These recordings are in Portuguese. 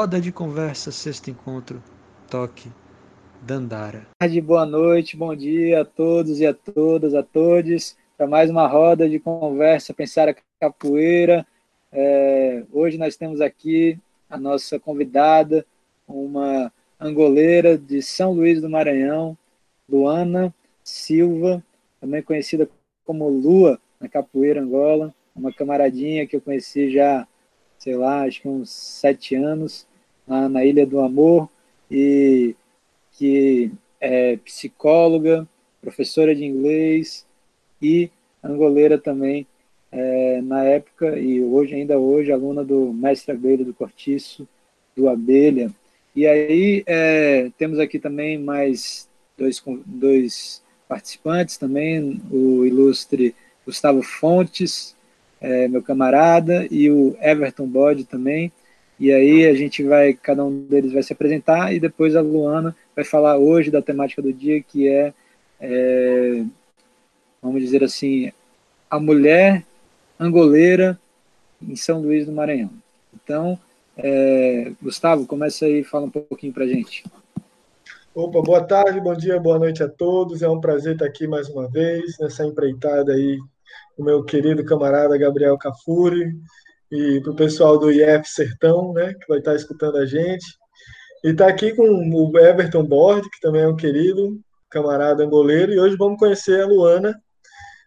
Roda de conversa, sexto encontro, toque, Dandara. Boa noite, bom dia a todos e a todas, a todos, para mais uma roda de conversa, pensar a capoeira. É, hoje nós temos aqui a nossa convidada, uma angoleira de São Luís do Maranhão, Luana Silva, também conhecida como Lua na capoeira Angola, uma camaradinha que eu conheci já sei lá, acho que uns sete anos, lá na Ilha do Amor, e que é psicóloga, professora de inglês e angoleira também, é, na época, e hoje, ainda hoje, aluna do mestre Abelha do Cortiço, do Abelha. E aí é, temos aqui também mais dois, dois participantes também, o ilustre Gustavo Fontes, é, meu camarada, e o Everton Bode também. E aí a gente vai, cada um deles vai se apresentar e depois a Luana vai falar hoje da temática do dia, que é, é vamos dizer assim, a mulher angoleira em São Luís do Maranhão. Então, é, Gustavo, começa aí fala um pouquinho para gente. Opa, boa tarde, bom dia, boa noite a todos. É um prazer estar aqui mais uma vez nessa empreitada aí o meu querido camarada Gabriel Cafuri e para o pessoal do IF Sertão, né, que vai estar escutando a gente. E está aqui com o Everton Bord, que também é um querido camarada angoleiro, e hoje vamos conhecer a Luana,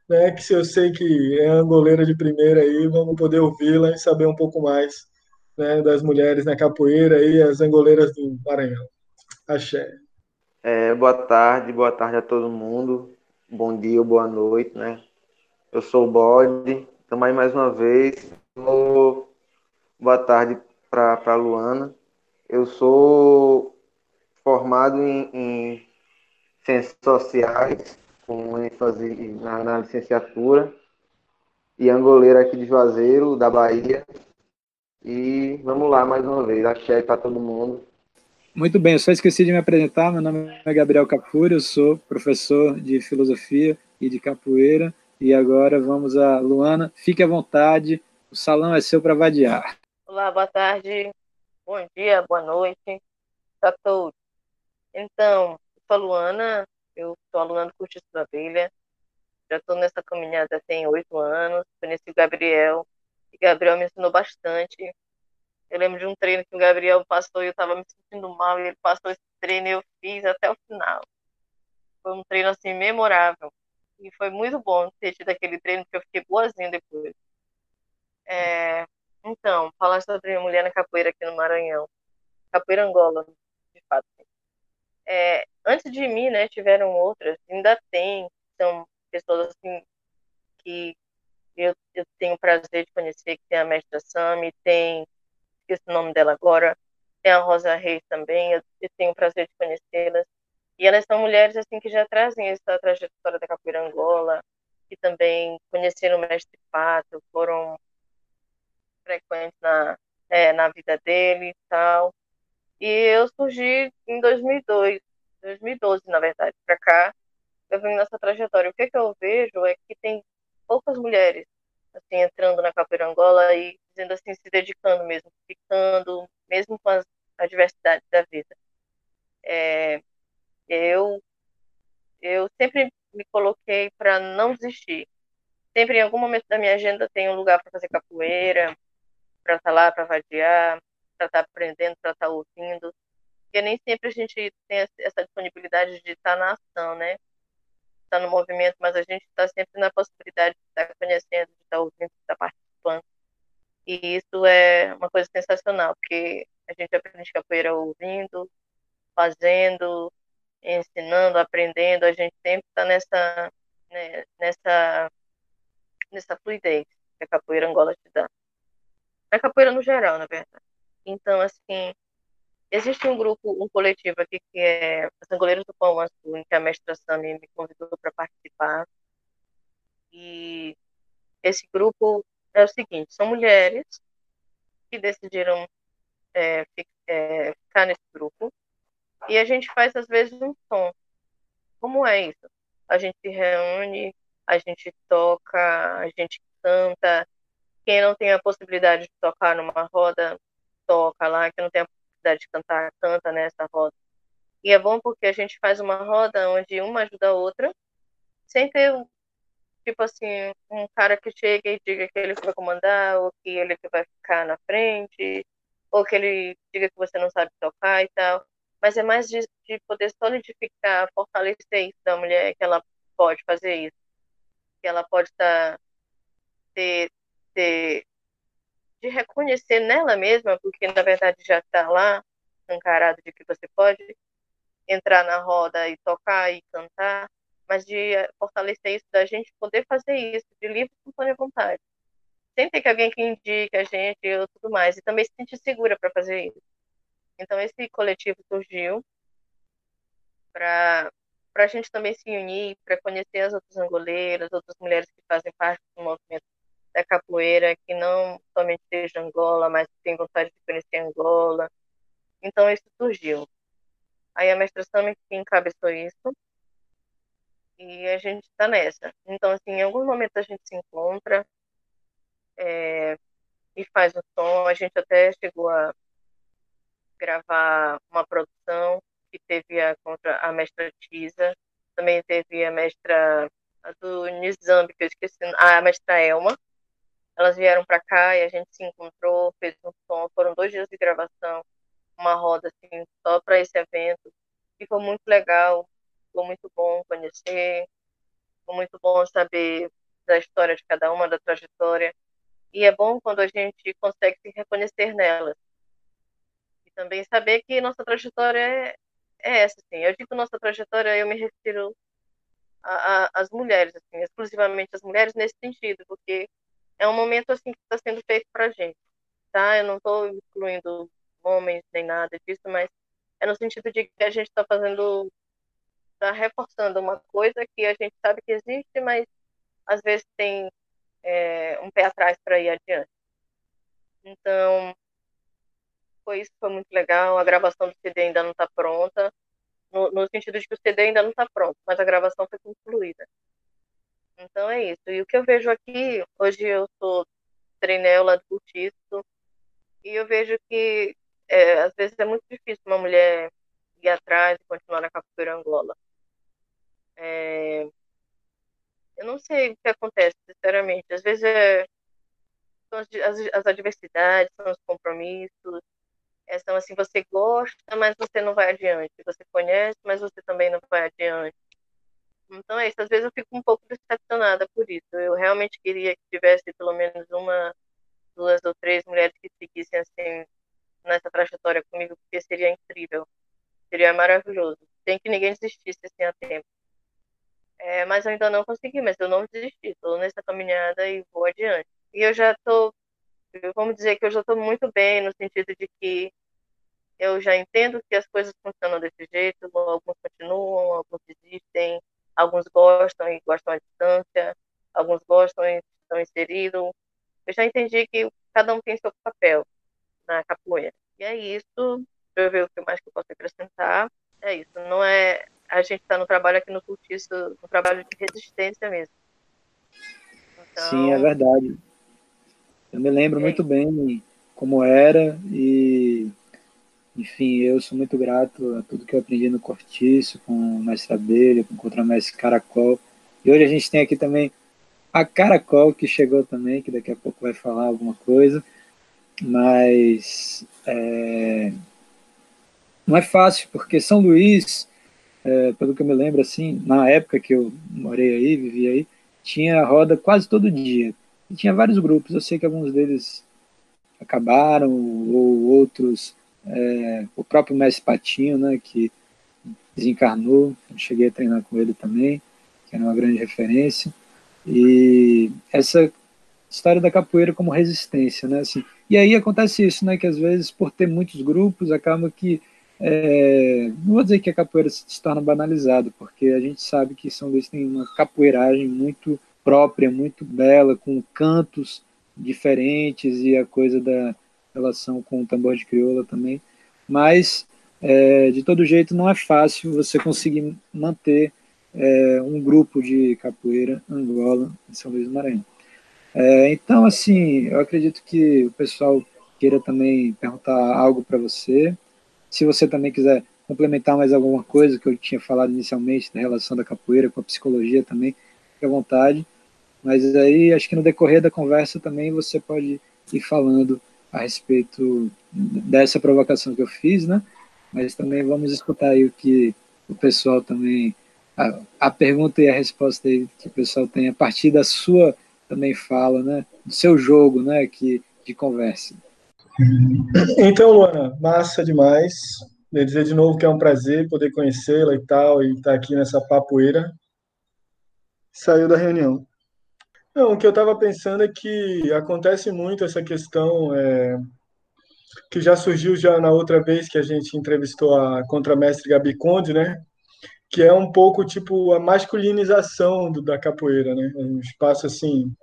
né, que se eu sei que é angoleira de primeira aí, vamos poder ouvi-la e saber um pouco mais né, das mulheres na capoeira e as angoleiras do Maranhão. Axé. É, boa tarde, boa tarde a todo mundo. Bom dia boa noite, né? Eu sou o Bode, também mais uma vez. Boa tarde para a Luana. Eu sou formado em, em Ciências Sociais, com ênfase na, na licenciatura, e angoleiro aqui de Juazeiro, da Bahia. E vamos lá mais uma vez, axé para todo mundo. Muito bem, eu só esqueci de me apresentar. Meu nome é Gabriel Capuri, eu sou professor de filosofia e de capoeira e agora vamos a Luana. Fique à vontade, o salão é seu para vadiar. Olá, boa tarde, bom dia, boa noite a todos. Então, eu sou a Luana, eu sou aluna do curso da Abelha, já estou nessa caminhada tem oito anos, conheci o Gabriel, e Gabriel me ensinou bastante. Eu lembro de um treino que o Gabriel passou e eu estava me sentindo mal, e ele passou esse treino e eu fiz até o final. Foi um treino assim memorável. E foi muito bom ter tido aquele treino, porque eu fiquei boazinha depois. É, então, falar sobre mulher na capoeira aqui no Maranhão. Capoeira Angola, de fato. É, antes de mim, né, tiveram outras, ainda tem, são pessoas assim que eu, eu tenho o prazer de conhecer, que tem a mestra Sami, tem, esqueci o nome dela agora, tem a Rosa Reis também, eu, eu tenho o prazer de conhecê-las. E elas são mulheres assim que já trazem essa trajetória da capoeira Angola, que também conheceram o mestre Pato, foram frequentes na, é, na vida dele e tal. E eu surgi em 2002, 2012, na verdade, para cá, eu vim nessa trajetória. O que, que eu vejo é que tem poucas mulheres assim entrando na capoeira Angola e dizendo assim, se dedicando mesmo, ficando, mesmo com as adversidades da vida. É, eu eu sempre me coloquei para não desistir. Sempre em algum momento da minha agenda tem um lugar para fazer capoeira, para estar tá lá, para vadiar, para estar tá aprendendo, para estar tá ouvindo. Porque nem sempre a gente tem essa disponibilidade de estar na ação, né? Estar no movimento, mas a gente está sempre na possibilidade de estar conhecendo, de estar ouvindo, de estar participando. E isso é uma coisa sensacional, porque a gente aprende capoeira ouvindo, fazendo, ensinando, aprendendo, a gente sempre está nessa, né, nessa, nessa fluidez que a capoeira Angola te dá. A capoeira no geral, na verdade. Então, assim, existe um grupo, um coletivo aqui que é as Angoleiras do Pão Azul, em que a mestra Sami me convidou para participar. E esse grupo é o seguinte, são mulheres que decidiram é, é, ficar nesse grupo e a gente faz, às vezes, um som. Como é isso? A gente se reúne, a gente toca, a gente canta, quem não tem a possibilidade de tocar numa roda, toca lá, quem não tem a possibilidade de cantar, canta nessa roda. E é bom porque a gente faz uma roda onde uma ajuda a outra, sem ter, tipo assim, um cara que chega e diga que ele vai comandar, ou que ele vai ficar na frente, ou que ele diga que você não sabe tocar e tal. Mas é mais de, de poder solidificar, fortalecer isso da mulher, que ela pode fazer isso. Que ela pode estar, tá, ter, de reconhecer nela mesma, porque na verdade já está lá, encarado de que você pode, entrar na roda e tocar e cantar, mas de eh, fortalecer isso, da gente poder fazer isso, de livre espontânea vontade. Sem ter que alguém que indique a gente e tudo mais, e também se sentir segura para fazer isso. Então, esse coletivo surgiu para a gente também se unir, para conhecer as outras angoleiras, outras mulheres que fazem parte capoeira, que não somente seja Angola, mas tem vontade de conhecer Angola. Então, isso surgiu. Aí a mestra Sami que encabeçou isso. E a gente está nessa. Então, assim, em algum momento a gente se encontra é, e faz o som. A gente até chegou a gravar uma produção que teve a, contra a mestra Tisa, também teve a mestra a do Nizambi, que eu esqueci, a mestra Elma. Elas vieram para cá e a gente se encontrou, fez um som. Foram dois dias de gravação uma roda assim só para esse evento. Ficou muito legal, ficou muito bom conhecer, ficou muito bom saber da história de cada uma, da trajetória. E é bom quando a gente consegue se reconhecer nelas. E também saber que nossa trajetória é, é essa, assim. Eu digo nossa trajetória, eu me refiro às mulheres, assim, exclusivamente as mulheres nesse sentido, porque é um momento assim que está sendo feito para gente, tá? Eu não estou incluindo homens nem nada disso, mas é no sentido de que a gente está fazendo, está reforçando uma coisa que a gente sabe que existe, mas às vezes tem é, um pé atrás para ir adiante. Então, foi isso, foi muito legal. A gravação do CD ainda não está pronta, no, no, sentido de que o CD ainda não está pronto, mas a gravação foi concluída. Então é isso. E o que eu vejo aqui, hoje eu sou treinela do curtiço, e eu vejo que é, às vezes é muito difícil uma mulher ir atrás e continuar na capoeira Angola. É, eu não sei o que acontece, sinceramente. Às vezes é, são as, as, adversidades, são os compromissos, é, são assim, você gosta, mas você não vai adiante. Você conhece, mas você também não vai adiante. Então é isso. Às vezes eu fico um pouco decepcionada por isso. Eu realmente queria que tivesse pelo menos uma, duas ou três mulheres que seguissem assim nessa trajetória comigo, porque seria incrível, seria maravilhoso. Tem que ninguém desistisse assim a tempo. É, mas eu ainda não consegui, mas eu não desisti, estou nessa caminhada e vou adiante. E eu já estou, vamos dizer que eu já estou muito bem, no sentido de que eu já entendo que as coisas funcionam desse jeito, alguns continuam, alguns desistem, alguns gostam e gostam à distância, alguns gostam e estão inseridos. Eu já entendi que cada um tem seu papel na capoeira. E é isso. Deixa eu ver o que mais que eu posso acrescentar. É isso. Não é. A gente está no trabalho aqui no Cultiço, no trabalho de resistência mesmo. Então... Sim, é verdade. Eu me lembro muito bem como era e, enfim, eu sou muito grato a tudo que eu aprendi no Cortiço, com o mestre Abelha, com o contramestre Caracol. E hoje a gente tem aqui também a Caracol, que chegou também, que daqui a pouco vai falar alguma coisa mas é, não é fácil, porque São Luís, é, pelo que eu me lembro, assim, na época que eu morei aí, vivi aí, tinha roda quase todo dia. E tinha vários grupos, eu sei que alguns deles acabaram, ou outros, é, o próprio Mestre Patinho, né, que desencarnou, eu cheguei a treinar com ele também, que era uma grande referência. E essa história da capoeira como resistência, né, assim, e aí acontece isso, né, que às vezes por ter muitos grupos acaba que é, não vou dizer que a capoeira se torna banalizada, porque a gente sabe que São Luís tem uma capoeiragem muito própria, muito bela, com cantos diferentes e a coisa da relação com o tambor de crioula também. Mas, é, de todo jeito, não é fácil você conseguir manter é, um grupo de capoeira Angola em São Luís do Maranhão. É, então, assim, eu acredito que o pessoal queira também perguntar algo para você. Se você também quiser complementar mais alguma coisa que eu tinha falado inicialmente da relação da capoeira com a psicologia também, fique à vontade. Mas aí, acho que no decorrer da conversa também você pode ir falando a respeito dessa provocação que eu fiz, né? Mas também vamos escutar aí o que o pessoal também a, a pergunta e a resposta aí que o pessoal tem a partir da sua também fala, né? Do seu jogo, né? Que, de conversa. Então, Luana, massa demais. Queria dizer de novo que é um prazer poder conhecê-la e tal, e estar tá aqui nessa papoeira. Saiu da reunião. Não, o que eu estava pensando é que acontece muito essa questão é, que já surgiu já na outra vez que a gente entrevistou a contramestre Gabi Conde, né? que é um pouco tipo a masculinização do, da capoeira, né? É um espaço assim,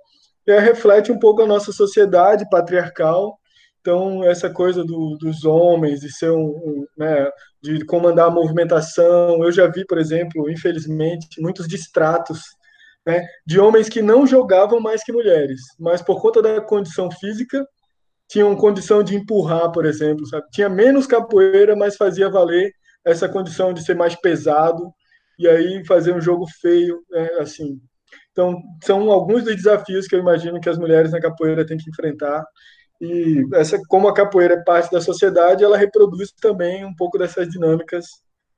é, reflete um pouco a nossa sociedade patriarcal. Então essa coisa do, dos homens de ser um, um, né, de comandar a movimentação, eu já vi, por exemplo, infelizmente, muitos distratos né, de homens que não jogavam mais que mulheres, mas por conta da condição física tinham condição de empurrar, por exemplo, sabe? Tinha menos capoeira, mas fazia valer essa condição de ser mais pesado e aí fazer um jogo feio, né, assim. Então, são alguns dos desafios que eu imagino que as mulheres na capoeira têm que enfrentar. E essa, como a capoeira é parte da sociedade, ela reproduz também um pouco dessas dinâmicas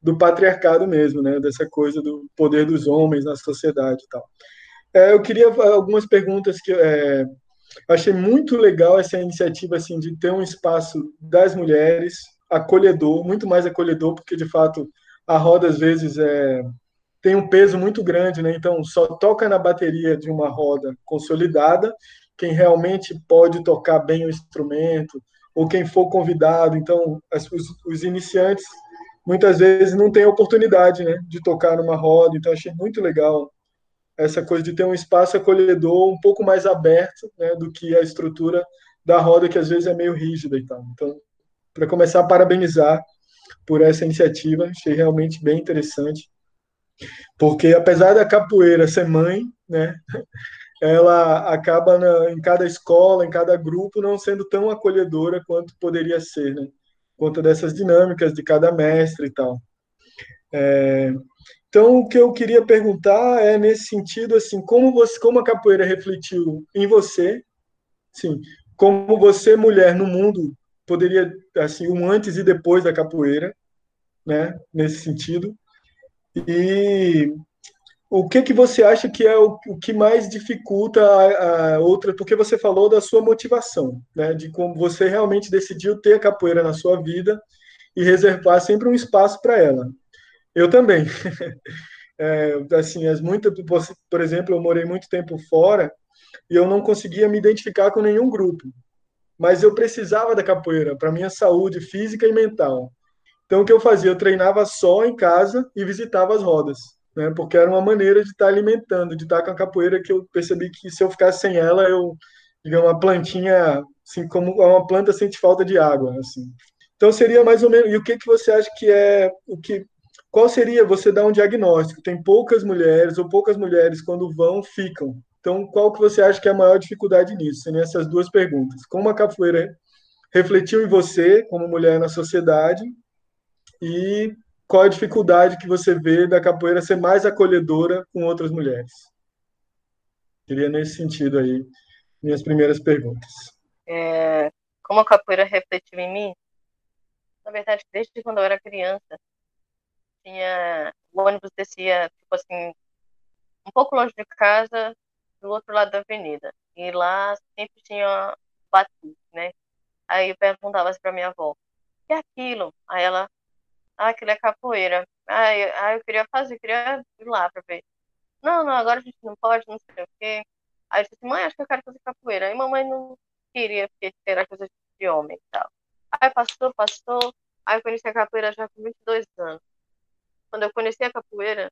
do patriarcado mesmo, né? Dessa coisa do poder dos homens na sociedade e tal. É, eu queria algumas perguntas que é, achei muito legal essa iniciativa assim de ter um espaço das mulheres acolhedor, muito mais acolhedor, porque de fato a roda às vezes é, tem um peso muito grande, né? Então só toca na bateria de uma roda consolidada quem realmente pode tocar bem o instrumento ou quem for convidado. Então as, os, os, iniciantes muitas vezes não têm oportunidade, né, de tocar numa roda. Então achei muito legal essa coisa de ter um espaço acolhedor um pouco mais aberto, né, do que a estrutura da roda que às vezes é meio rígida e tal. Então, para começar parabenizar por essa iniciativa, achei realmente bem interessante, porque apesar da capoeira ser mãe, né, ela acaba na, em cada escola, em cada grupo, não sendo tão acolhedora quanto poderia ser, né, conta dessas dinâmicas de cada mestre e tal. É, então, o que eu queria perguntar é nesse sentido, assim, como você, como a capoeira refletiu em você, sim, como você, mulher no mundo, poderia assim um antes e depois da capoeira, né? Nesse sentido. E o que que você acha que é o, o que mais dificulta a, a, outra? Porque você falou da sua motivação, né? De como você realmente decidiu ter a capoeira na sua vida e reservar sempre um espaço para ela. Eu também. É, assim, as muitas, por exemplo, eu morei muito tempo fora e eu não conseguia me identificar com nenhum grupo mas eu precisava da capoeira para minha saúde física e mental. Então o que eu fazia? Eu treinava só em casa e visitava as rodas, né? Porque era uma maneira de estar tá alimentando, de estar tá com a capoeira que eu percebi que se eu ficasse sem ela, eu, digamos, uma plantinha, assim como uma planta sente falta de água, assim. Então seria mais ou menos. E o que que você acha que é o que qual seria você dar um diagnóstico? Tem poucas mulheres ou poucas mulheres quando vão ficam, então, qual que você acha que é a maior dificuldade nisso? Nessas duas perguntas. Como a capoeira refletiu em você, como mulher na sociedade, e qual a dificuldade que você vê da capoeira ser mais acolhedora com outras mulheres? Queria nesse sentido aí minhas primeiras perguntas. É, como a capoeira refletiu em mim? Na verdade, desde quando eu era criança, tinha o ônibus descia tipo assim um pouco longe de casa do outro lado da avenida. E lá sempre tinha batuque, né? Aí eu perguntava assim pra minha avó, o que é aquilo? Aí ela, ah, aquilo é capoeira. Aí, aí eu queria fazer, queria ir lá pra ver. Não, não, agora a gente não pode, não sei o quê. Aí eu disse, assim, mãe, acho que eu quero fazer capoeira. Aí mamãe não queria, porque era coisa de homem e tal. Aí passou, passou. Aí eu conheci a capoeira já com 22 anos. Quando eu conheci a capoeira,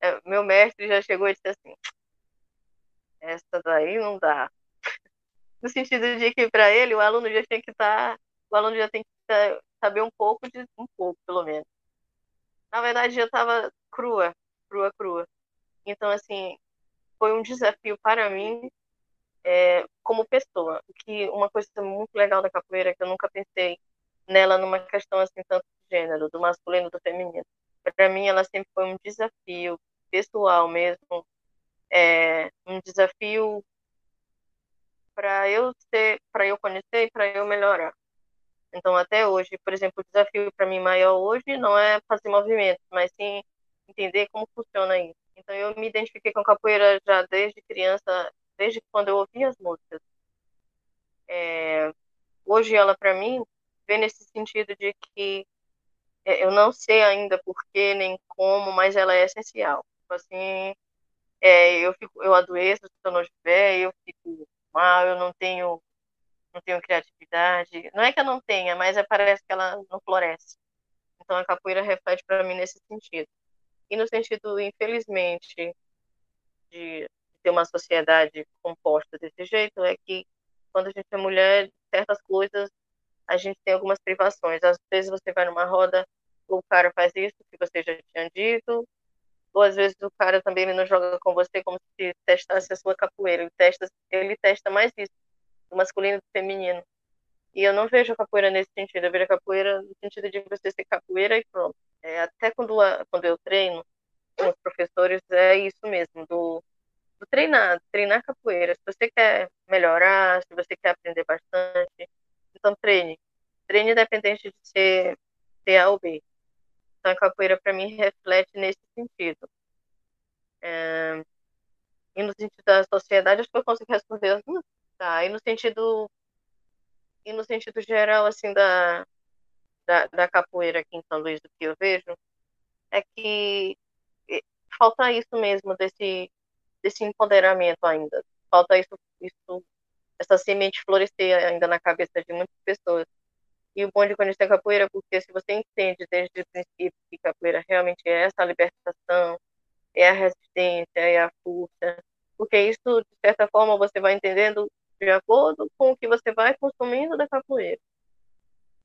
é, meu mestre já chegou e disse assim, essa daí não dá. No sentido de que para ele o aluno já tem que estar, tá, o aluno já tem que tá, saber um pouco de um pouco, pelo menos. Na verdade, já estava crua, crua, crua. Então, assim, foi um desafio para mim é, como pessoa. Que uma coisa muito legal da capoeira que eu nunca pensei nela numa questão assim tanto de gênero, do masculino do feminino. Para mim, ela sempre foi um desafio pessoal mesmo, é, um desafio para eu ser, para eu conhecer e para eu melhorar. Então, até hoje, por exemplo, o desafio para mim maior hoje não é fazer movimentos, mas sim entender como funciona isso. Então, eu me identifiquei com capoeira já desde criança, desde quando eu ouvia as músicas. É, hoje, ela, para mim, vem nesse sentido de que é, eu não sei ainda porquê nem como, mas ela é essencial. Tipo assim, é, eu fico, eu adoeço se eu não estiver, eu fico mal, eu não tenho não tenho criatividade. Não é que eu não tenha, mas é, parece que ela não floresce. Então a capoeira reflete para mim nesse sentido. E no sentido, infelizmente, de ter uma sociedade composta desse jeito, é que quando a gente é mulher, certas coisas a gente tem algumas privações. Às vezes você vai numa roda, o cara faz isso que você já tinha dito, ou às vezes o cara também não joga com você como se testasse a sua capoeira. Ele testa, ele testa mais isso do masculino e do feminino. E eu não vejo a capoeira nesse sentido, eu vejo a capoeira no sentido de você ser capoeira e pronto. É, até quando, quando eu treino com os professores, é isso mesmo, do, do treinar, treinar capoeira. Se você quer melhorar, se você quer aprender bastante, então treine. Treine independente de ser, ser A ou B. Então a capoeira para mim reflete nesse sentido. É, e no sentido da sociedade, acho que eu consigo responder as duas Tá, e no sentido e no sentido geral assim da, da, da capoeira aqui em São Luís do que eu vejo é que falta isso mesmo desse desse empoderamento ainda. Falta isso isso essa semente florescer ainda na cabeça de muitas pessoas. E o bom de conhecer a capoeira porque se você entende desde o princípio que capoeira realmente é essa libertação é a resistência é a força porque isso de certa forma você vai entendendo de acordo com o que você vai consumindo da capoeira.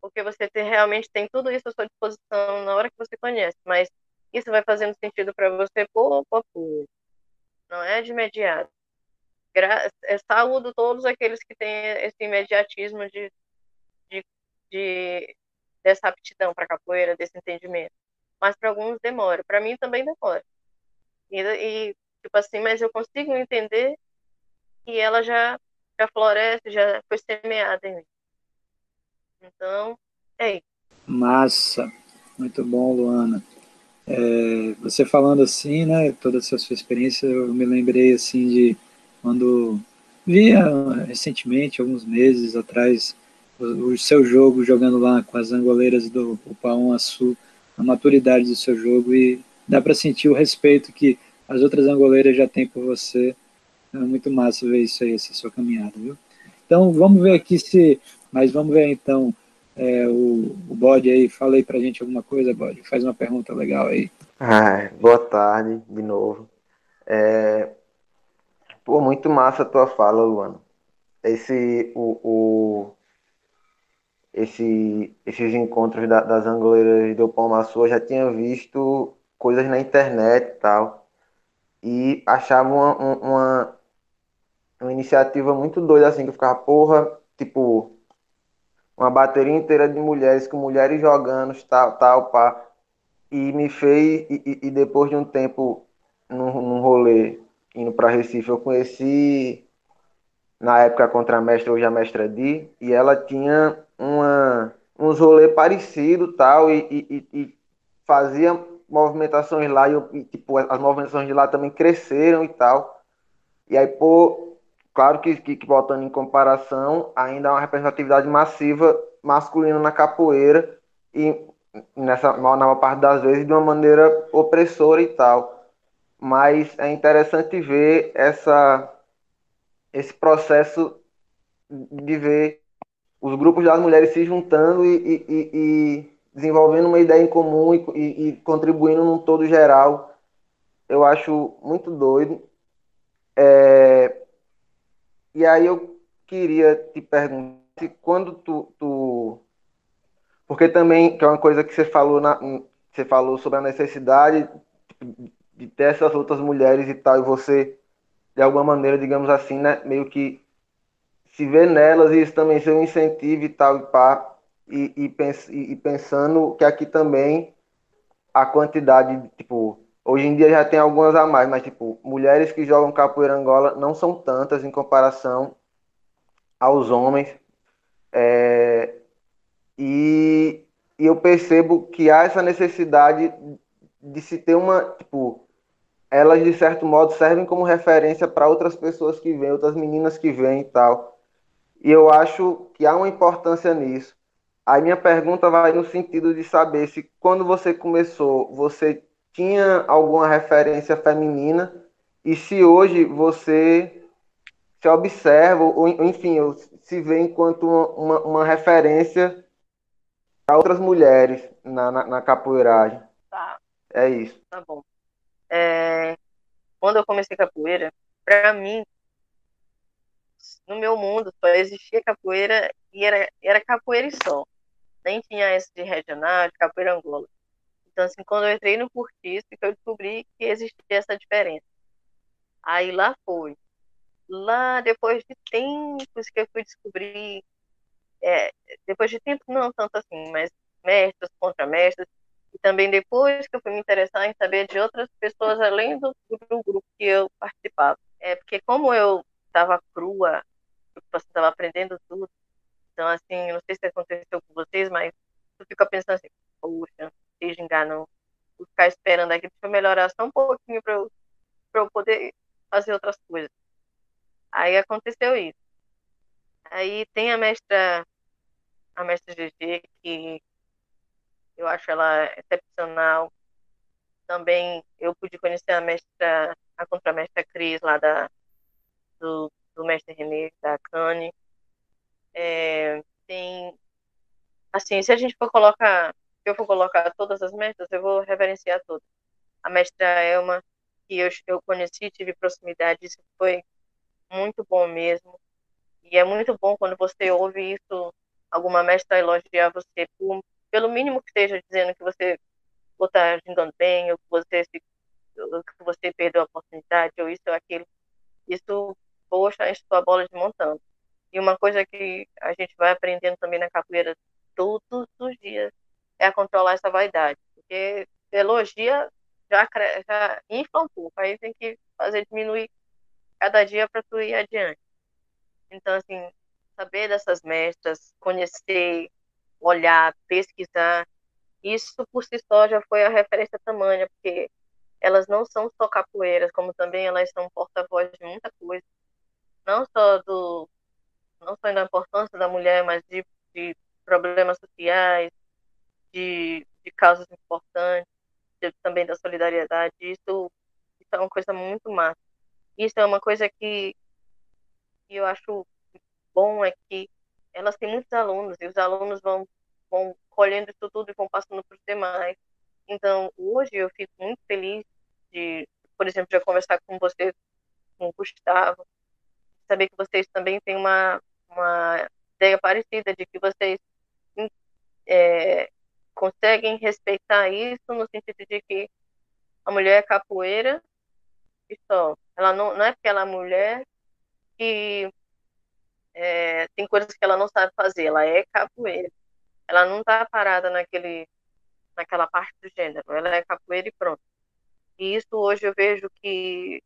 Porque você tem, realmente tem tudo isso à sua disposição na hora que você conhece, mas isso vai fazendo sentido para você pouco a pouco, não é de imediato. Gra é, saúdo todos aqueles que têm esse imediatismo de, de, de dessa aptidão para capoeira, desse entendimento. Mas para alguns demora, para mim também demora. E, e, tipo assim, mas eu consigo entender que ela já já floresce, já foi semeada em mim. Então, é isso. Massa, muito bom, Luana. É, você falando assim, né, toda essa sua experiência, eu me lembrei assim de quando via recentemente, alguns meses atrás, o, o seu jogo jogando lá com as angoleiras do Paão Açu, a maturidade do seu jogo e dá para sentir o respeito que as outras angoleiras já têm por você é muito massa ver isso aí, essa sua caminhada, viu? Então, vamos ver aqui se... Mas vamos ver, então, é, o, o Bode aí. Fala aí pra gente alguma coisa, Bode. Faz uma pergunta legal aí. Ah, boa tarde, de novo. É... Pô, muito massa a tua fala, Luana. Esse... o, o esse, esses encontros da, das angoleiras do Maçu, eu já tinha visto coisas na internet e tal. E achava uma, uma, uma iniciativa muito doida, assim, que eu ficava, porra, tipo, uma bateria inteira de mulheres, com mulheres jogando, tal, tal, pá. E me fez, e, e depois de um tempo num, num rolê indo para Recife, eu conheci na época a mestra, hoje a mestra Di, e ela tinha uma, uns rolês parecidos tal, e, e, e, fazia movimentações lá, e, eu, e, tipo, as movimentações de lá também cresceram e tal. E aí, pô, Claro que, que, que, botando em comparação, ainda há uma representatividade massiva masculina na capoeira e nessa maior parte das vezes de uma maneira opressora e tal. Mas é interessante ver essa esse processo de ver os grupos das mulheres se juntando e, e, e, e desenvolvendo uma ideia em comum e, contribuindo num todo geral. Eu acho muito doido. É, e aí eu queria te perguntar se quando tu, tu, Porque também, que é uma coisa que você falou, na, você falou sobre a necessidade de ter essas outras mulheres e tal, e você, de alguma maneira, digamos assim, né, meio que se ver nelas e isso também ser um incentivo e tal e pá, e, e, pens, e, pensando que aqui também a quantidade, tipo, hoje em dia já tem algumas a mais, mas tipo, mulheres que jogam capoeira Angola não são tantas em comparação aos homens. É, e, e eu percebo que há essa necessidade de se ter uma, tipo, elas de certo modo servem como referência para outras pessoas que vêm, outras meninas que vêm e tal. E eu acho que há uma importância nisso. Aí minha pergunta vai no sentido de saber se quando você começou, você tinha alguma referência feminina e se hoje você se observa, ou enfim, se vê enquanto uma, uma referência para outras mulheres na, na, na, capoeiragem. Tá. É isso. Tá bom. É, quando eu comecei capoeira, para mim, no meu mundo só existia capoeira e era, era capoeira e só. Nem tinha esse de regional, de capoeira angola. Então, assim, quando eu entrei no curtiço, eu descobri que existia essa diferença. Aí lá foi lá depois de tempos que eu fui descobrir, é, depois de tempo não tanto assim, mas mestres, contramestres, e também depois que eu fui me interessar em saber de outras pessoas além do, do grupo que eu participava. É porque como eu estava crua, eu estava aprendendo tudo, então assim, não sei se aconteceu com vocês, mas eu fico pensando assim, poxa, seja engano, vou ficar esperando aqui, deixa eu melhorar só um pouquinho para eu, eu poder fazer outras coisas. Aí aconteceu isso. Aí tem a mestra, a mestra GG, que eu acho ela excepcional. Também eu pude conhecer a mestra, a contramestra Cris, lá da, do, do mestre René, da Cane. É, tem, assim, se a gente for colocar, eu for colocar todas as mestras, eu vou reverenciar todas. A mestra Elma, que eu, eu conheci, tive proximidade, isso foi muito bom mesmo. E é muito bom quando você ouve isso, alguma mestra elogiar você, por, pelo mínimo que esteja dizendo que você está jogando bem, ou que você, se, ou que você perdeu a oportunidade, ou isso ou aquilo. Isso, poxa, enche sua bola de montão. E uma coisa que a gente vai aprendendo também na capoeira todos os dias é controlar essa vaidade. Porque elogia já, já infla um pouco, aí tem que fazer diminuir cada dia para tu ir adiante. Então, assim, saber dessas mestras, conhecer, olhar, pesquisar, isso por si só já foi a referência tamanha, porque elas não são só capoeiras, como também elas são porta-voz de muita coisa. Não só do não só da importância da mulher, mas de, de problemas sociais, de, de causas importantes, de, também da solidariedade. Isso, isso é uma coisa muito massa. Isso é uma coisa que, que eu acho bom, é que elas têm muitos alunos e os alunos vão, vão colhendo isso tudo e vão passando para os demais. Então, hoje eu fico muito feliz de, por exemplo, já conversar com você, com o Gustavo, saber que vocês também têm uma, uma ideia parecida de que vocês é, conseguem respeitar isso no sentido de que a mulher é capoeira e só. Ela não, não é porque ela é mulher que é, tem coisas que ela não sabe fazer. Ela é capoeira. Ela não está parada naquele, naquela parte do gênero. Ela é capoeira e pronto. E isso hoje eu vejo que,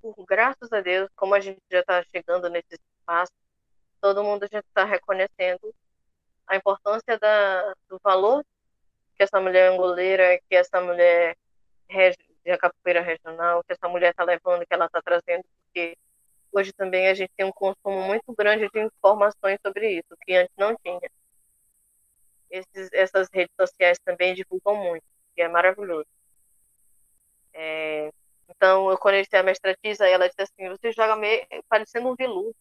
por graças a Deus, como a gente já está chegando nesse espaço, todo mundo já está reconhecendo a importância da, do valor que essa mulher angoleira, que essa mulher de capoeira regional, que essa mulher está levando, que ela está trazendo, porque hoje também a gente tem um consumo muito grande de informações sobre isso, que antes não tinha. Esses, essas redes sociais também divulgam muito, que é maravilhoso. É, então, eu conheci a mestra Tisa e ela disse assim, você joga meio parecendo um veludo.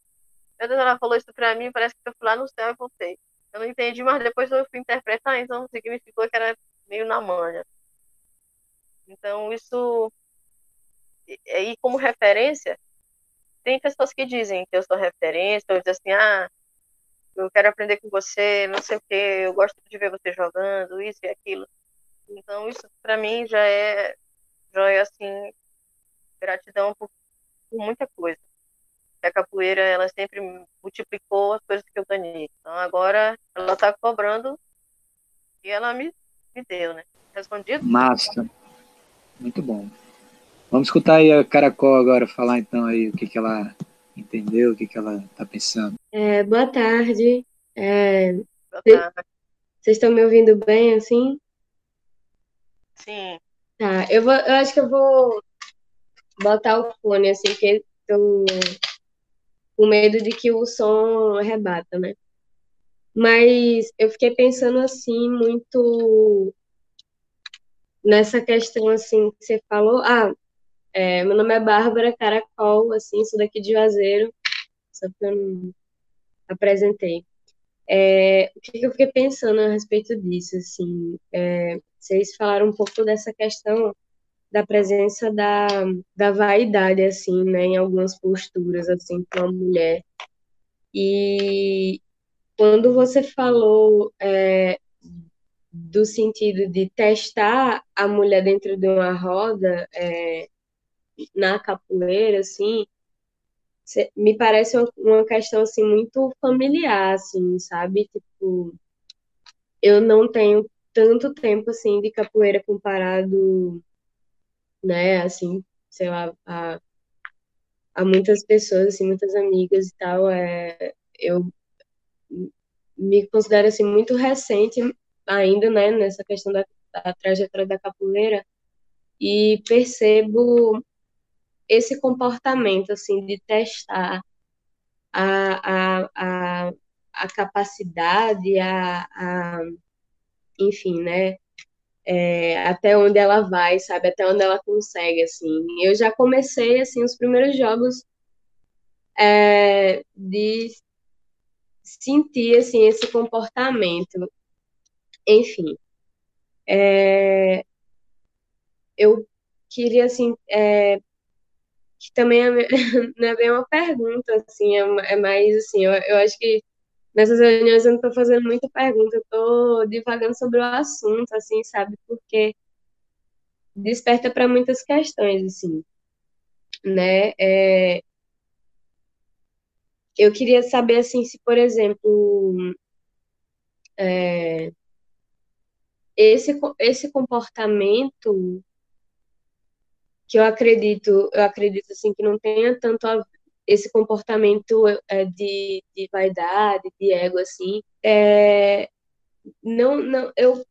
Meu Deus, ela falou isso para mim, parece que eu fui lá no céu e voltei. Eu não entendi, mas depois eu fui interpretar, então significou que era meio na manha. Então, isso. E como referência, tem pessoas que dizem que eu sou referência, ou dizem assim, ah, eu quero aprender com você, não sei o que, eu gosto de ver você jogando, isso e aquilo. Então, isso para mim já é, já é assim, gratidão por, por muita coisa. A capoeira ela sempre multiplicou as coisas que eu ganhei. Então agora ela está cobrando e ela me, me deu, né? Respondido? Massa. Muito bom. Vamos escutar aí a Caracol agora falar então aí o que, que ela entendeu, o que, que ela está pensando. É, boa tarde. É, Boa tarde. vocês estão me ouvindo bem assim? Sim. Tá, eu, vou, eu acho que eu vou botar o fone assim, porque tô com medo de que o som arrebata, né? Mas eu fiquei pensando assim muito nessa questão assim que você falou. Ah, é, meu nome é Bárbara Caracol, assim, sou daqui de Juazeiro, só que eu não apresentei. É, o que eu fiquei pensando a respeito disso, assim, é, vocês falaram um pouco dessa questão da presença da, da vaidade, assim, né, em algumas posturas, assim, com a mulher. E quando você falou é, do sentido de testar a mulher dentro de uma roda, é, na capoeira, assim, me parece uma, uma questão, assim, muito familiar, assim, sabe? Tipo, eu não tenho tanto tempo, assim, de capoeira comparado, né, assim, sei lá, a, a muitas pessoas, assim, muitas amigas e tal, é, eu me considero, assim, muito recente ainda, né, nessa questão da, da trajetória da capoeira, e percebo esse comportamento, assim, de testar a, a, a, a capacidade, a, a, enfim, né, é, até onde ela vai, sabe, até onde ela consegue, assim. Eu já comecei, assim, os primeiros jogos é, de sentir, assim, esse comportamento. Enfim, é, eu queria, assim, é, que também é, não é bem uma pergunta, assim, é, é mais, assim, eu, eu acho que nessas reuniões eu não estou fazendo muita pergunta, eu estou divagando sobre o assunto, assim, sabe, porque desperta para muitas questões, assim, né, é, eu queria saber, assim, se, por exemplo, é, esse, esse comportamento que eu acredito, eu acredito assim que não tenha tanto a, esse comportamento é, de, de vaidade, de ego assim, é, não, não, eu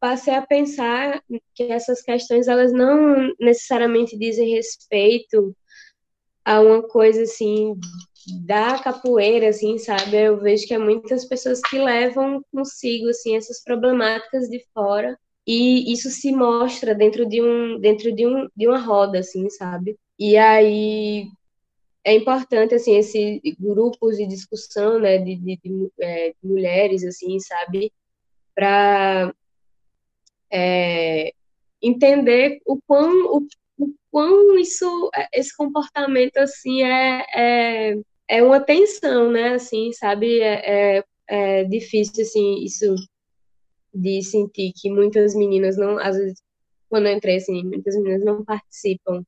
passei a pensar que essas questões elas não necessariamente dizem respeito a uma coisa assim da capoeira, assim, sabe? Eu vejo que há muitas pessoas que levam consigo assim essas problemáticas de fora e isso se mostra dentro de um dentro de, um, de uma roda assim sabe e aí é importante assim esse grupos de discussão né de, de, de, é, de mulheres assim sabe? Para é, entender o quão o, o quão isso esse comportamento assim é, é, é uma tensão né assim sabe? É, é, é difícil assim isso de sentir que muitas meninas não, às vezes, quando eu entrei, assim, muitas meninas não participam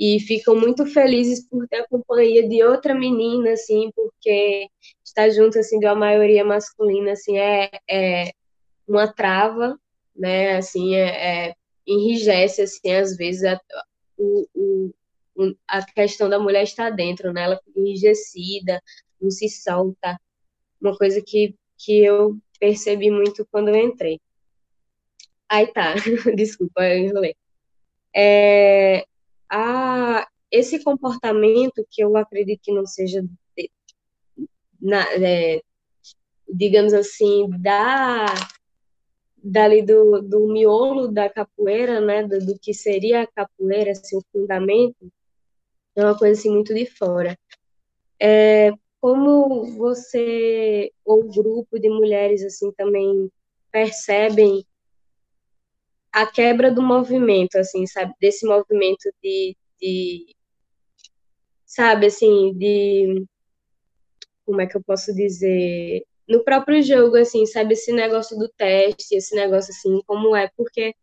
e ficam muito felizes por ter a companhia de outra menina, assim, porque estar junto, assim, de uma maioria masculina, assim, é, é uma trava, né, assim, é, é enrijece, assim, às vezes, a, o, o, a questão da mulher estar dentro, né, ela fica enrijecida, não se solta, uma coisa que, que eu percebi muito quando eu entrei. Aí tá, desculpa, eu enrolei. É, a, esse comportamento que eu acredito que não seja, na, é, digamos assim, da dali do, do miolo da capoeira, né, do, do, que seria a capoeira, assim, o fundamento, é uma coisa assim muito de fora. É, como você ou o grupo de mulheres assim também percebem a quebra do movimento, assim, sabe, desse movimento de, de sabe, assim, de como é que eu posso dizer, no próprio jogo, assim, sabe, esse negócio do teste, esse negócio assim, como é, porque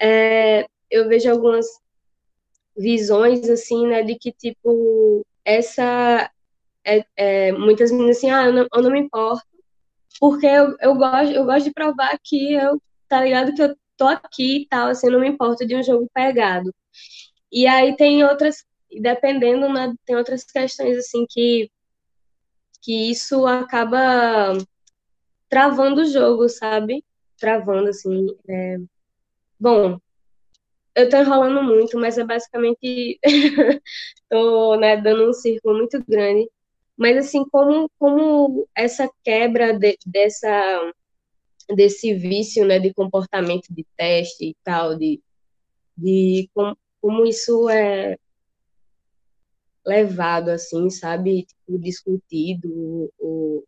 é, eu vejo algumas visões, assim, né, de que, tipo, essa. É, é, muitas meninas assim, ah, eu não, eu não me importo, porque eu, eu, gosto, eu gosto de provar que eu, tá ligado, que eu tô aqui e tal, assim, não me importo de um jogo pegado. E aí tem outras, dependendo, né, tem outras questões, assim, que, que isso acaba travando o jogo, sabe? Travando, assim. É... Bom, eu tô enrolando muito, mas é basicamente tô né, dando um círculo muito grande. Mas assim, como, como essa quebra de, dessa desse vício né, de comportamento de teste e tal, de, de como, como isso é levado assim, sabe, tipo, discutido, ou,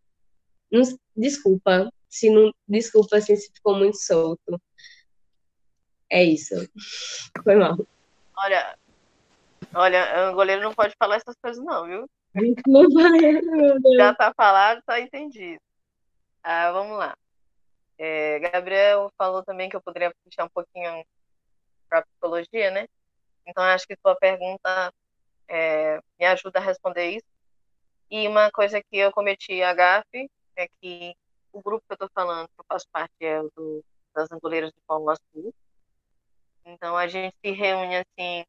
não, desculpa se não, desculpa assim, se ficou muito solto. É isso. Foi mal. Olha, olha, o goleiro não pode falar essas coisas, não, viu? Desculpa, Já tá falado, tá entendido. Ah, vamos lá. É, Gabriel falou também que eu poderia puxar um pouquinho para psicologia, né? Então, acho que sua pergunta é, me ajuda a responder isso. E uma coisa que eu cometi a é que o grupo que eu estou falando, que eu faço parte, é o do, das Angoleiras de Paulo Sul. Então a gente se reúne assim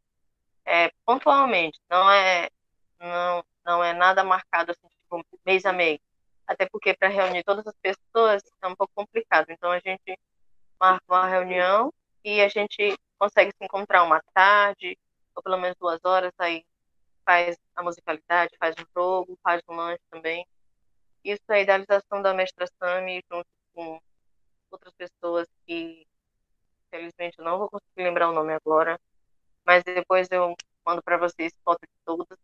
é, pontualmente, não é não, não é nada marcado assim, tipo, mês a mês. Até porque para reunir todas as pessoas é um pouco complicado. Então a gente marca uma reunião e a gente consegue se encontrar uma tarde, ou pelo menos duas horas, aí faz a musicalidade, faz um jogo, faz um lanche também. Isso é a idealização da mestra Sami junto com outras pessoas que Infelizmente, eu não vou conseguir lembrar o nome agora, mas depois eu mando para vocês foto de todas.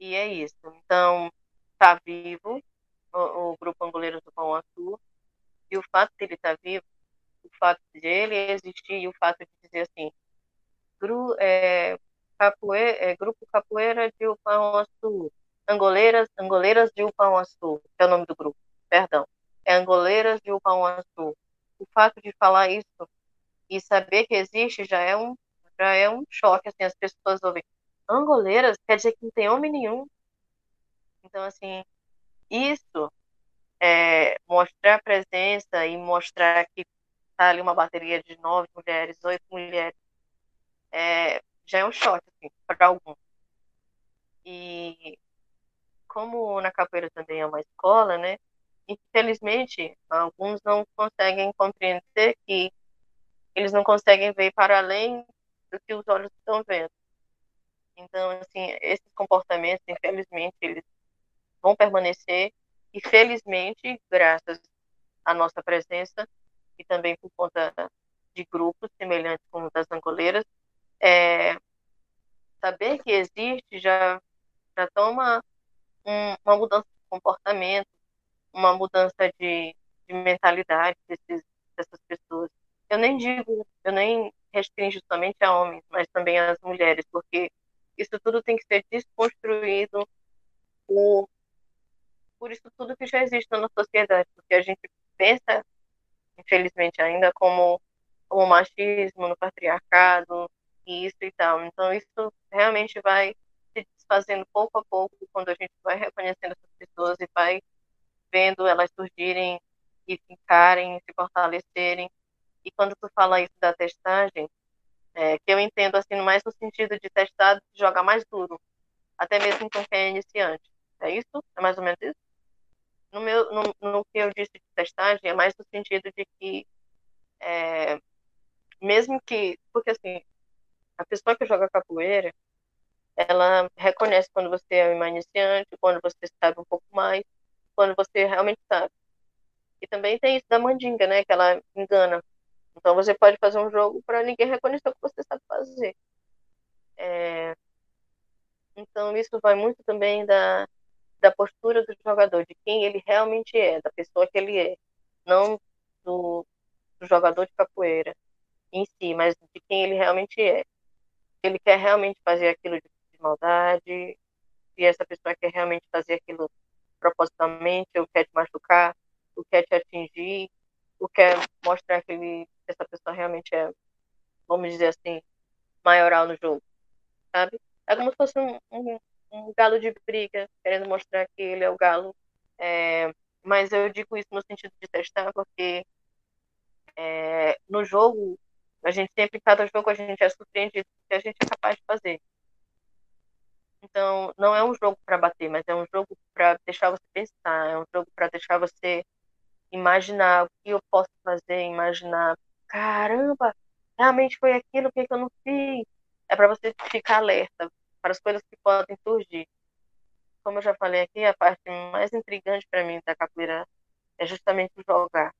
E é isso. Então, tá vivo o, o grupo Angoleiros do Pão Azul. E o fato dele estar tá vivo, o fato dele existir e o fato de dizer assim, gru, é, capoeira, é, Grupo Capoeira de Upão Açu, Angoleiras, Angoleiras de Upão Açu, que é o nome do grupo, perdão. É Angoleiras de Upão Açu o fato de falar isso e saber que existe já é um já é um choque assim as pessoas ouvem angoleiras quer dizer que não tem homem nenhum então assim isso é, mostrar a presença e mostrar que tá ali uma bateria de nove mulheres oito mulheres é, já é um choque assim, para algum e como na capoeira também é uma escola né infelizmente, alguns não conseguem compreender que eles não conseguem ver para além do que os olhos estão vendo. Então, assim, esses comportamentos, infelizmente, eles vão permanecer e felizmente, graças à nossa presença e também por conta de grupos semelhantes como o das angoleiras, é, saber que existe já, já toma um, uma mudança de comportamento, uma mudança de, de mentalidade desses, dessas pessoas. Eu nem digo, eu nem restringo somente a homens, mas também às mulheres, porque isso tudo tem que ser desconstruído por, por isso tudo que já existe na sociedade, porque a gente pensa, infelizmente ainda, como, como machismo, no patriarcado, e isso e tal. Então isso realmente vai se desfazendo pouco a pouco quando a gente vai reconhecendo essas pessoas e vai vendo elas surgirem e ficarem, se fortalecerem. E quando tu fala isso da testagem, é, que eu entendo assim mais no sentido de testar, de jogar mais duro, até mesmo com quem é iniciante. É isso? É mais ou menos isso? No, meu, no, no que eu disse de testagem, é mais no sentido de que, é, mesmo que, porque assim, a pessoa que joga capoeira, ela reconhece quando você é uma iniciante, quando você sabe um pouco mais, quando você realmente sabe. E também tem isso da mandinga, né? Que ela engana. Então você pode fazer um jogo para ninguém reconhecer o que você sabe fazer. É... Então isso vai muito também da, da postura do jogador, de quem ele realmente é, da pessoa que ele é. Não do, do jogador de capoeira em si, mas de quem ele realmente é. Ele quer realmente fazer aquilo de, de maldade, e essa pessoa quer realmente fazer aquilo propositalmente, ou quer te machucar, ou quer te atingir, ou quer mostrar que ele, essa pessoa realmente é, vamos dizer assim, maioral no jogo, sabe? É como se fosse um, um, um galo de briga, querendo mostrar que ele é o galo. É, mas eu digo isso no sentido de testar, porque é, no jogo, a gente sempre, em cada jogo, a gente é surpreendido que a gente é capaz de fazer. Então, não é um jogo para bater, mas é um jogo para deixar você pensar, é um jogo para deixar você imaginar o que eu posso fazer, imaginar, caramba, realmente foi aquilo que eu não fiz. É para você ficar alerta para as coisas que podem surgir. Como eu já falei aqui, a parte mais intrigante para mim da capoeira é justamente jogar.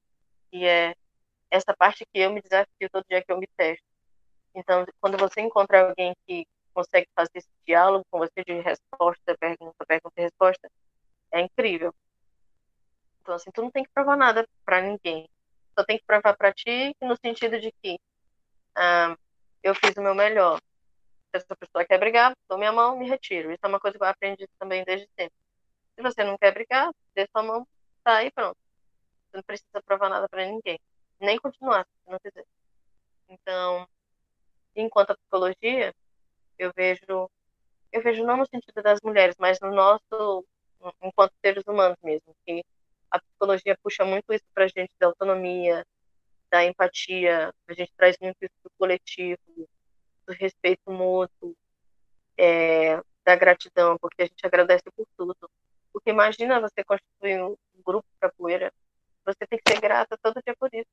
E é essa parte que eu me desafio todo dia que eu me testo. Então, quando você encontra alguém que consegue fazer esse diálogo com você de resposta, pergunta, pergunta e resposta, é incrível. Então, assim, tu não tem que provar nada para ninguém. Só tem que provar para ti no sentido de que ah, eu fiz o meu melhor. Se essa pessoa quer brigar, dou minha mão, me retiro. Isso é uma coisa que eu aprendi também desde sempre. Se você não quer brigar, dê sua mão, tá aí pronto. Você não precisa provar nada para ninguém. Nem continuar, se não quiser. Então, enquanto a psicologia, eu vejo, eu vejo não no sentido das mulheres, mas no nosso, enquanto seres humanos mesmo, que a psicologia puxa muito isso para a gente da autonomia, da empatia, a gente traz muito isso do coletivo, do respeito mútuo, é, da gratidão, porque a gente agradece por tudo. Porque imagina você constituir um grupo capoeira, você tem que ser grata todo dia por isso.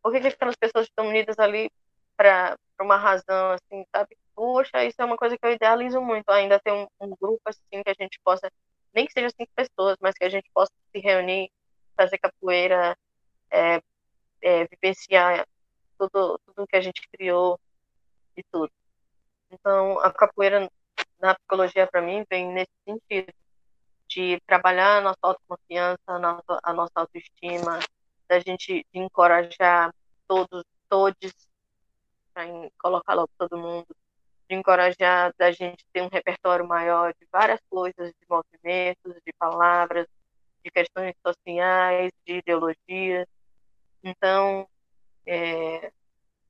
Por que, que aquelas pessoas estão unidas ali para uma razão, assim, sabe? Poxa, isso é uma coisa que eu idealizo muito, ainda ter um, um grupo assim que a gente possa, nem que seja cinco pessoas, mas que a gente possa se reunir, fazer capoeira, é, é, vivenciar tudo, tudo que a gente criou e tudo. Então, a capoeira na psicologia para mim vem nesse sentido de trabalhar a nossa autoconfiança, a nossa, a nossa autoestima, da gente encorajar todos, todos, para colocar logo todo mundo, de encorajar da gente ter um repertório maior de várias coisas, de movimentos, de palavras, de questões sociais, de ideologias. Então, é,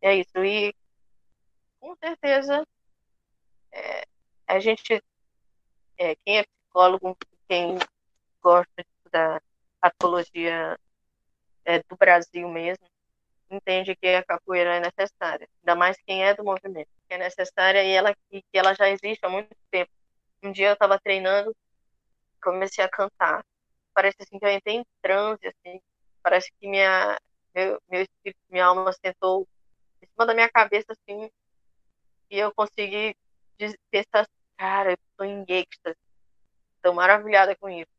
é isso. E, com certeza, é, a gente, é, quem é psicólogo, quem gosta estudar patologia é, do Brasil mesmo, entende que a capoeira é necessária, ainda mais quem é do movimento, que é necessária e ela e que ela já existe há muito tempo. Um dia eu estava treinando, comecei a cantar, parece assim que eu entrei em transe, assim, parece que minha meu, meu espírito, minha alma sentou em cima da minha cabeça assim e eu consegui pensar, cara, eu estou em êxtase, estou maravilhada com isso.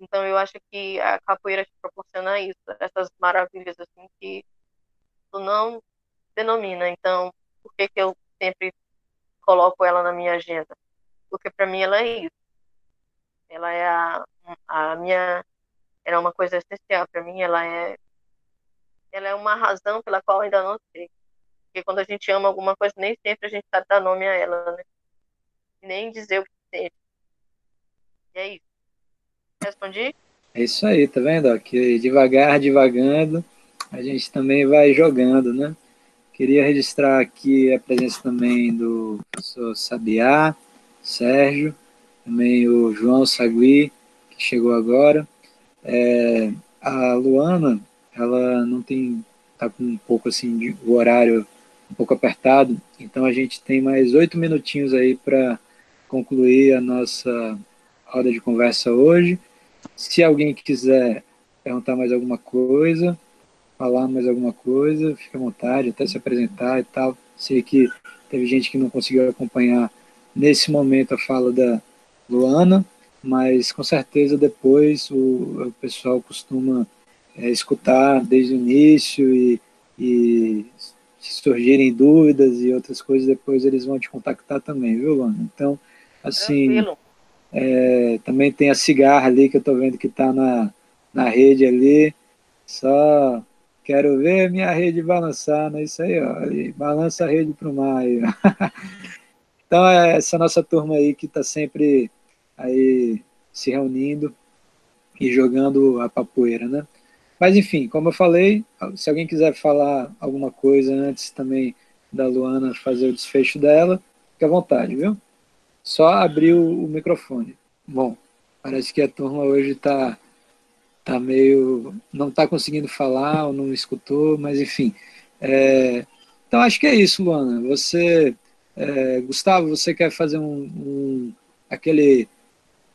Então eu acho que a capoeira te proporciona isso, essas maravilhas assim que tu não denomina. Então, por que que eu sempre coloco ela na minha agenda? Porque para mim ela é isso. Ela é a, a minha ela é uma coisa essencial para mim, ela é ela é uma razão pela qual ainda não sei. Porque quando a gente ama alguma coisa, nem sempre a gente sabe dar nome a ela, né? Nem dizer o que sente. E é isso. Respondi? É isso aí, tá vendo? Que devagar, devagando, a gente também vai jogando, né? Queria registrar aqui a presença também do professor Sabiá, Sérgio, também o João Sagui, que chegou agora. É, a Luana, ela não tem, tá com um pouco assim, de, o horário um pouco apertado, então a gente tem mais oito minutinhos aí para concluir a nossa roda de conversa hoje. Se alguém quiser perguntar mais alguma coisa, falar mais alguma coisa, fique à vontade, até se apresentar e tal. Sei que teve gente que não conseguiu acompanhar nesse momento a fala da Luana, mas com certeza depois o, o pessoal costuma é, escutar desde o início e, e se surgirem dúvidas e outras coisas, depois eles vão te contactar também, viu, Luana? Então, assim, é, também tem a cigarra ali que eu estou vendo que está na, na rede ali, só quero ver a minha rede balançar, né? Isso aí, ó, balança a rede para o mar aí, Então, é essa nossa turma aí que está sempre aí se reunindo e jogando a papoeira, né? Mas enfim, como eu falei, se alguém quiser falar alguma coisa antes também da Luana fazer o desfecho dela, fique à vontade, viu? só abrir o, o microfone. Bom, parece que a turma hoje está tá meio. não está conseguindo falar ou não escutou, mas enfim. É, então acho que é isso, Luana. Você, é, Gustavo, você quer fazer um, um aquele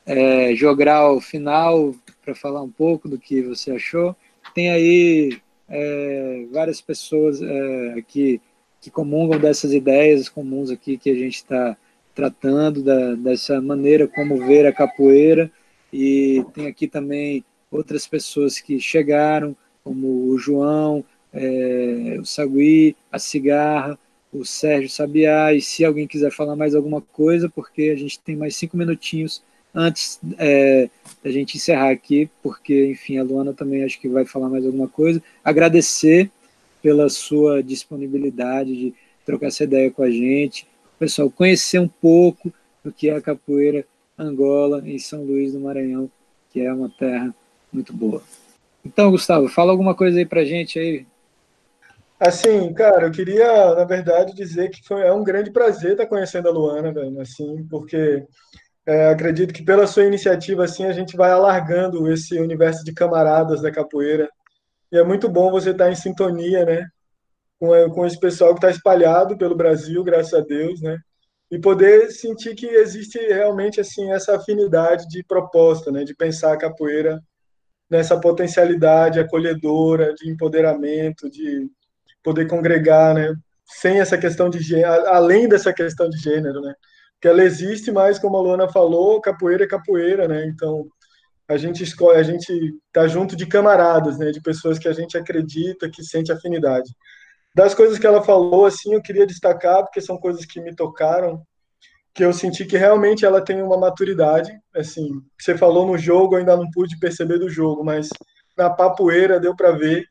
é, jogral final para falar um pouco do que você achou? Tem aí é, várias pessoas é, que, que comungam dessas ideias comuns aqui que a gente está tratando, da, dessa maneira como ver a capoeira, e tem aqui também outras pessoas que chegaram, como o João, é, o Sagui, a Cigarra, o Sérgio Sabiá, e se alguém quiser falar mais alguma coisa, porque a gente tem mais cinco minutinhos antes é, da gente encerrar aqui, porque, enfim, a Luana também acho que vai falar mais alguma coisa. Agradecer pela sua disponibilidade de trocar essa ideia com a gente. Pessoal, conhecer um pouco do que é a capoeira Angola em São Luís do Maranhão, que é uma terra muito boa. Então, Gustavo, fala alguma coisa aí pra gente aí. Assim, cara, eu queria, na verdade, dizer que foi, é um grande prazer estar conhecendo a Luana, velho, assim, porque é, acredito que pela sua iniciativa, assim, a gente vai alargando esse universo de camaradas da capoeira. E é muito bom você estar em sintonia, né? Com, com esse pessoal que está espalhado pelo Brasil, graças a Deus, né? E poder sentir que existe realmente, assim, essa afinidade de proposta, né? De pensar a capoeira nessa potencialidade acolhedora, de empoderamento, de poder congregar, né? Sem essa questão de gênero, além dessa questão de gênero, né? Que ela existe, mas como a Luana falou, capoeira é capoeira, né? Então a gente escolhe, a gente tá junto de camaradas, né? De pessoas que a gente acredita, que sente afinidade. Das coisas que ela falou, assim, eu queria destacar porque são coisas que me tocaram, que eu senti que realmente ela tem uma maturidade, assim, você falou no jogo, eu ainda não pude perceber do jogo, mas na papoeira deu para ver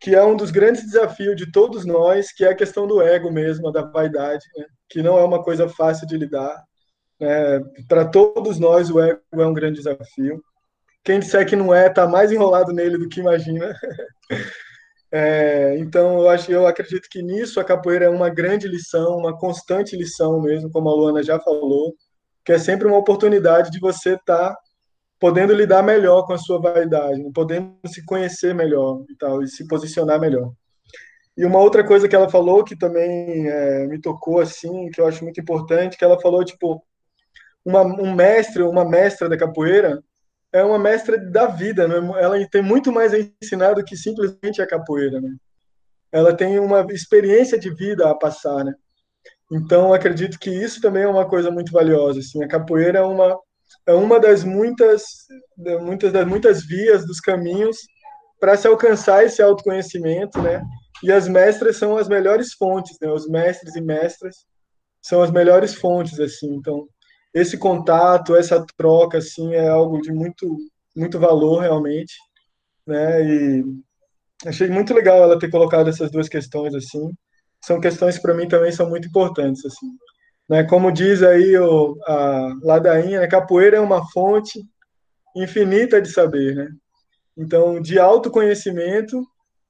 que é um dos grandes desafios de todos nós, que é a questão do ego mesmo, da vaidade, né? Que não é uma coisa fácil de lidar. Né? Para todos nós, o ego é um grande desafio. Quem disser que não é, está mais enrolado nele do que imagina. É, então, eu, acho, eu acredito que nisso a capoeira é uma grande lição, uma constante lição mesmo, como a Luana já falou, que é sempre uma oportunidade de você estar tá podendo lidar melhor com a sua vaidade, podendo se conhecer melhor e tal, e se posicionar melhor. E uma outra coisa que ela falou que também é, me tocou assim, que eu acho muito importante, que ela falou tipo uma, um mestre ou uma mestra da capoeira é uma mestra da vida, né? ela tem muito mais a ensinar do que simplesmente a capoeira, né? Ela tem uma experiência de vida a passar, né? Então acredito que isso também é uma coisa muito valiosa, assim. A capoeira é uma é uma das muitas muitas das muitas vias dos caminhos para se alcançar esse autoconhecimento, né? E as mestras são as melhores fontes, né? Os mestres e mestras são as melhores fontes, assim. Então, esse contato, essa troca, assim, é algo de muito, muito valor, realmente, né? E achei muito legal ela ter colocado essas duas questões, assim. São questões que, para mim, também são muito importantes, assim. Né? Como diz aí o, a ladainha, né? capoeira é uma fonte infinita de saber, né? Então, de autoconhecimento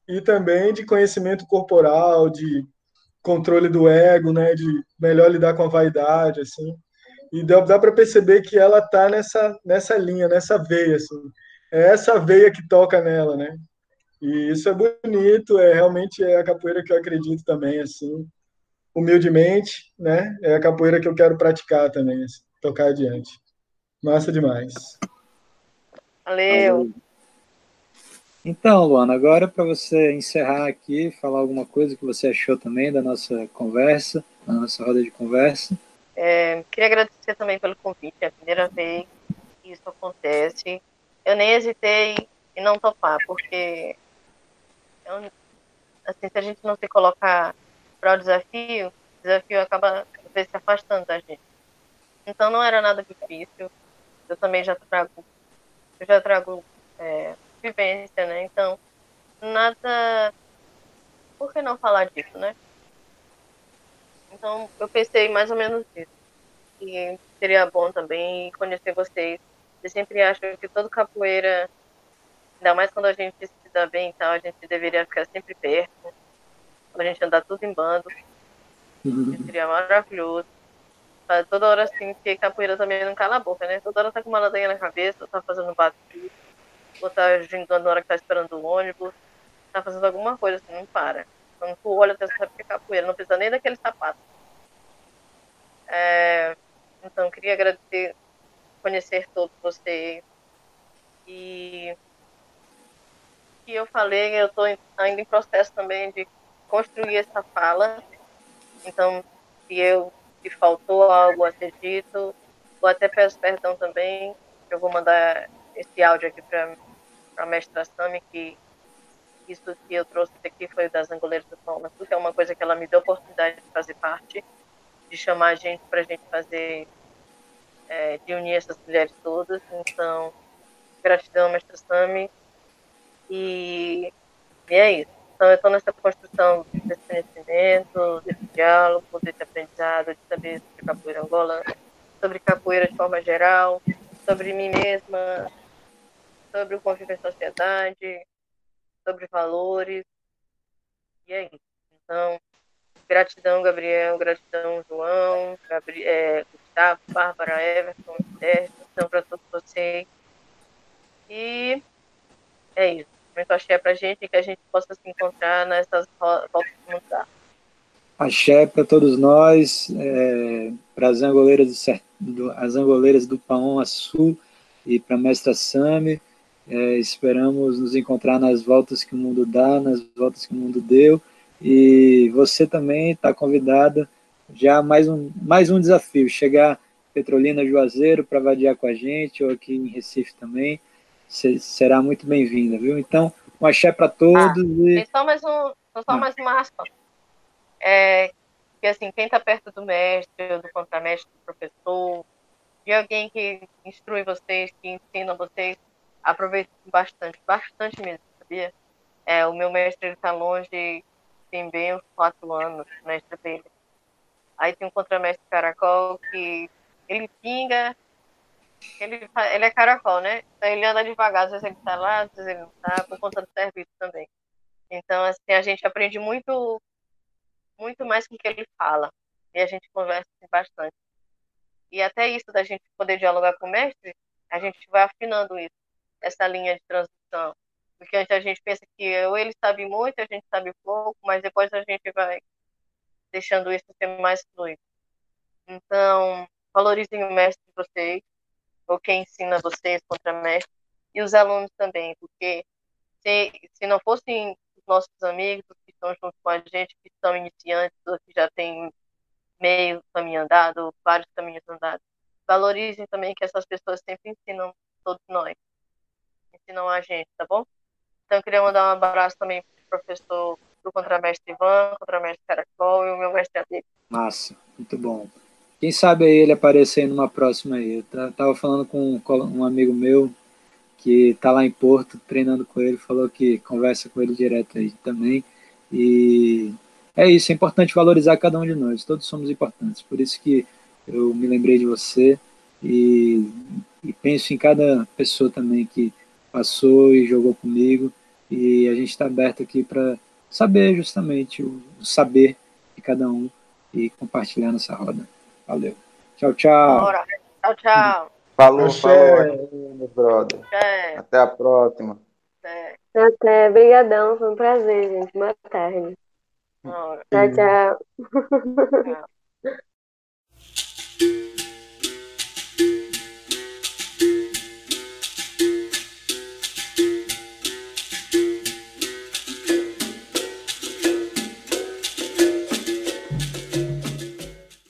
e também de conhecimento corporal, de controle do ego, né, de melhor lidar com a vaidade, assim. E dá, dá para perceber que ela tá nessa nessa linha, nessa veia, assim. É essa veia que toca nela, né? E isso é bonito, é realmente é a capoeira que eu acredito também, assim, humildemente, né? É a capoeira que eu quero praticar também, assim, tocar adiante. Massa demais. Valeu. Então, Luana, agora para você encerrar aqui, falar alguma coisa que você achou também da nossa conversa, da nossa roda de conversa. É, queria agradecer também pelo convite, é a primeira vez que isso acontece. Eu nem hesitei em não topar, porque eu, assim, se a gente não se colocar para o desafio, o desafio acaba às vezes se afastando da gente. Então não era nada difícil. Eu também já trago, eu já trago é, vivência, né? Então, nada. Por que não falar disso, né? Então, eu pensei mais ou menos isso. E seria bom também conhecer vocês. Eu sempre acho que todo capoeira, ainda mais quando a gente se dá bem e tal, a gente deveria ficar sempre perto. A gente andar tudo em bando. Uhum. Seria maravilhoso. toda hora assim, porque capoeira também não cala a boca, né? Toda hora tá com uma ladainha na cabeça, tá fazendo batido, ou tá gingando na hora que tá esperando o ônibus, tá fazendo alguma coisa assim, não para. Quando tu olha, tu sabe que é capoeira, não precisa nem daquele sapato. É, então, queria agradecer, conhecer todos vocês. E que eu falei, eu estou ainda em processo também de construir essa fala. Então, se eu se faltou algo a ser dito, ou até peço perdão também, eu vou mandar esse áudio aqui para a mestra Sami, que isso que eu trouxe aqui foi das Angoleiras do Pão, mas que é uma coisa que ela me deu a oportunidade de fazer parte, de chamar a gente para a gente fazer, é, de unir essas mulheres todas. Então, gratidão, mestra Sami, e, e é isso. Então, eu estou nessa construção desse conhecimento, desse diálogo, desse aprendizado, de saber sobre capoeira Angola, sobre capoeira de forma geral, sobre mim mesma, sobre o convívio em sociedade, sobre valores. E é isso. Então, gratidão, Gabriel, gratidão, João, Gabriel, é, Gustavo, Bárbara, Everton, Sérgio, para todos vocês. E é isso muito axé para a gente e que a gente possa se encontrar nessas voltas de mudar. Axé para todos nós, é, para as angoleiras do, as angoleiras do Paon Sul e para a mestra Sami. É, esperamos nos encontrar nas voltas que o mundo dá, nas voltas que o mundo deu. E você também está convidada já mais um, mais um desafio, chegar Petrolina Juazeiro para vadiar com a gente, ou aqui em Recife também será muito bem-vinda, viu? Então, um axé para todos. Ah, e... Só mais, um, só ah. mais uma aspa. É, que assim, quem está perto do mestre, do contramestre, do professor, de alguém que instrui vocês, que ensina vocês, aproveite bastante, bastante mesmo, sabia? É, o meu mestre está longe, tem bem uns quatro anos, mestre dele. Aí tem um contramestre caracol que ele pinga, ele, ele é caracol, né? Então ele anda devagar, às vezes ele tá lá, às vezes ele não tá, por conta do serviço também. Então, assim, a gente aprende muito, muito mais com o que ele fala. E a gente conversa bastante. E até isso da gente poder dialogar com o mestre, a gente vai afinando isso, essa linha de transição. Porque antes a gente pensa que ou ele sabe muito, a gente sabe pouco, mas depois a gente vai deixando isso ser mais fluido. Então, valorizem o mestre de vocês, ou quem ensina vocês, contramestre, e os alunos também, porque se, se não fossem os nossos amigos que estão junto com a gente, que são iniciantes, ou que já têm meio caminho andado, vários caminhos andados, valorizem também que essas pessoas sempre ensinam todos nós, ensinam a gente, tá bom? Então, eu queria mandar um abraço também para o professor do contramestre Ivan, contramestre Caracol e o meu mestre Ade. Massa, muito bom. Quem sabe aí ele aparecer numa próxima aí. Eu tava falando com um amigo meu que tá lá em Porto treinando com ele, falou que conversa com ele direto aí também. E é isso, é importante valorizar cada um de nós, todos somos importantes. Por isso que eu me lembrei de você e, e penso em cada pessoa também que passou e jogou comigo. E a gente está aberto aqui para saber justamente o, o saber de cada um e compartilhar nessa roda. Valeu. Tchau, tchau. Bora. Tchau, tchau. Falou, falou, meu brother. Axé. Até a próxima. Até. Até. Obrigadão. Foi um prazer, gente. Boa tarde. Tchau, tchau. tchau.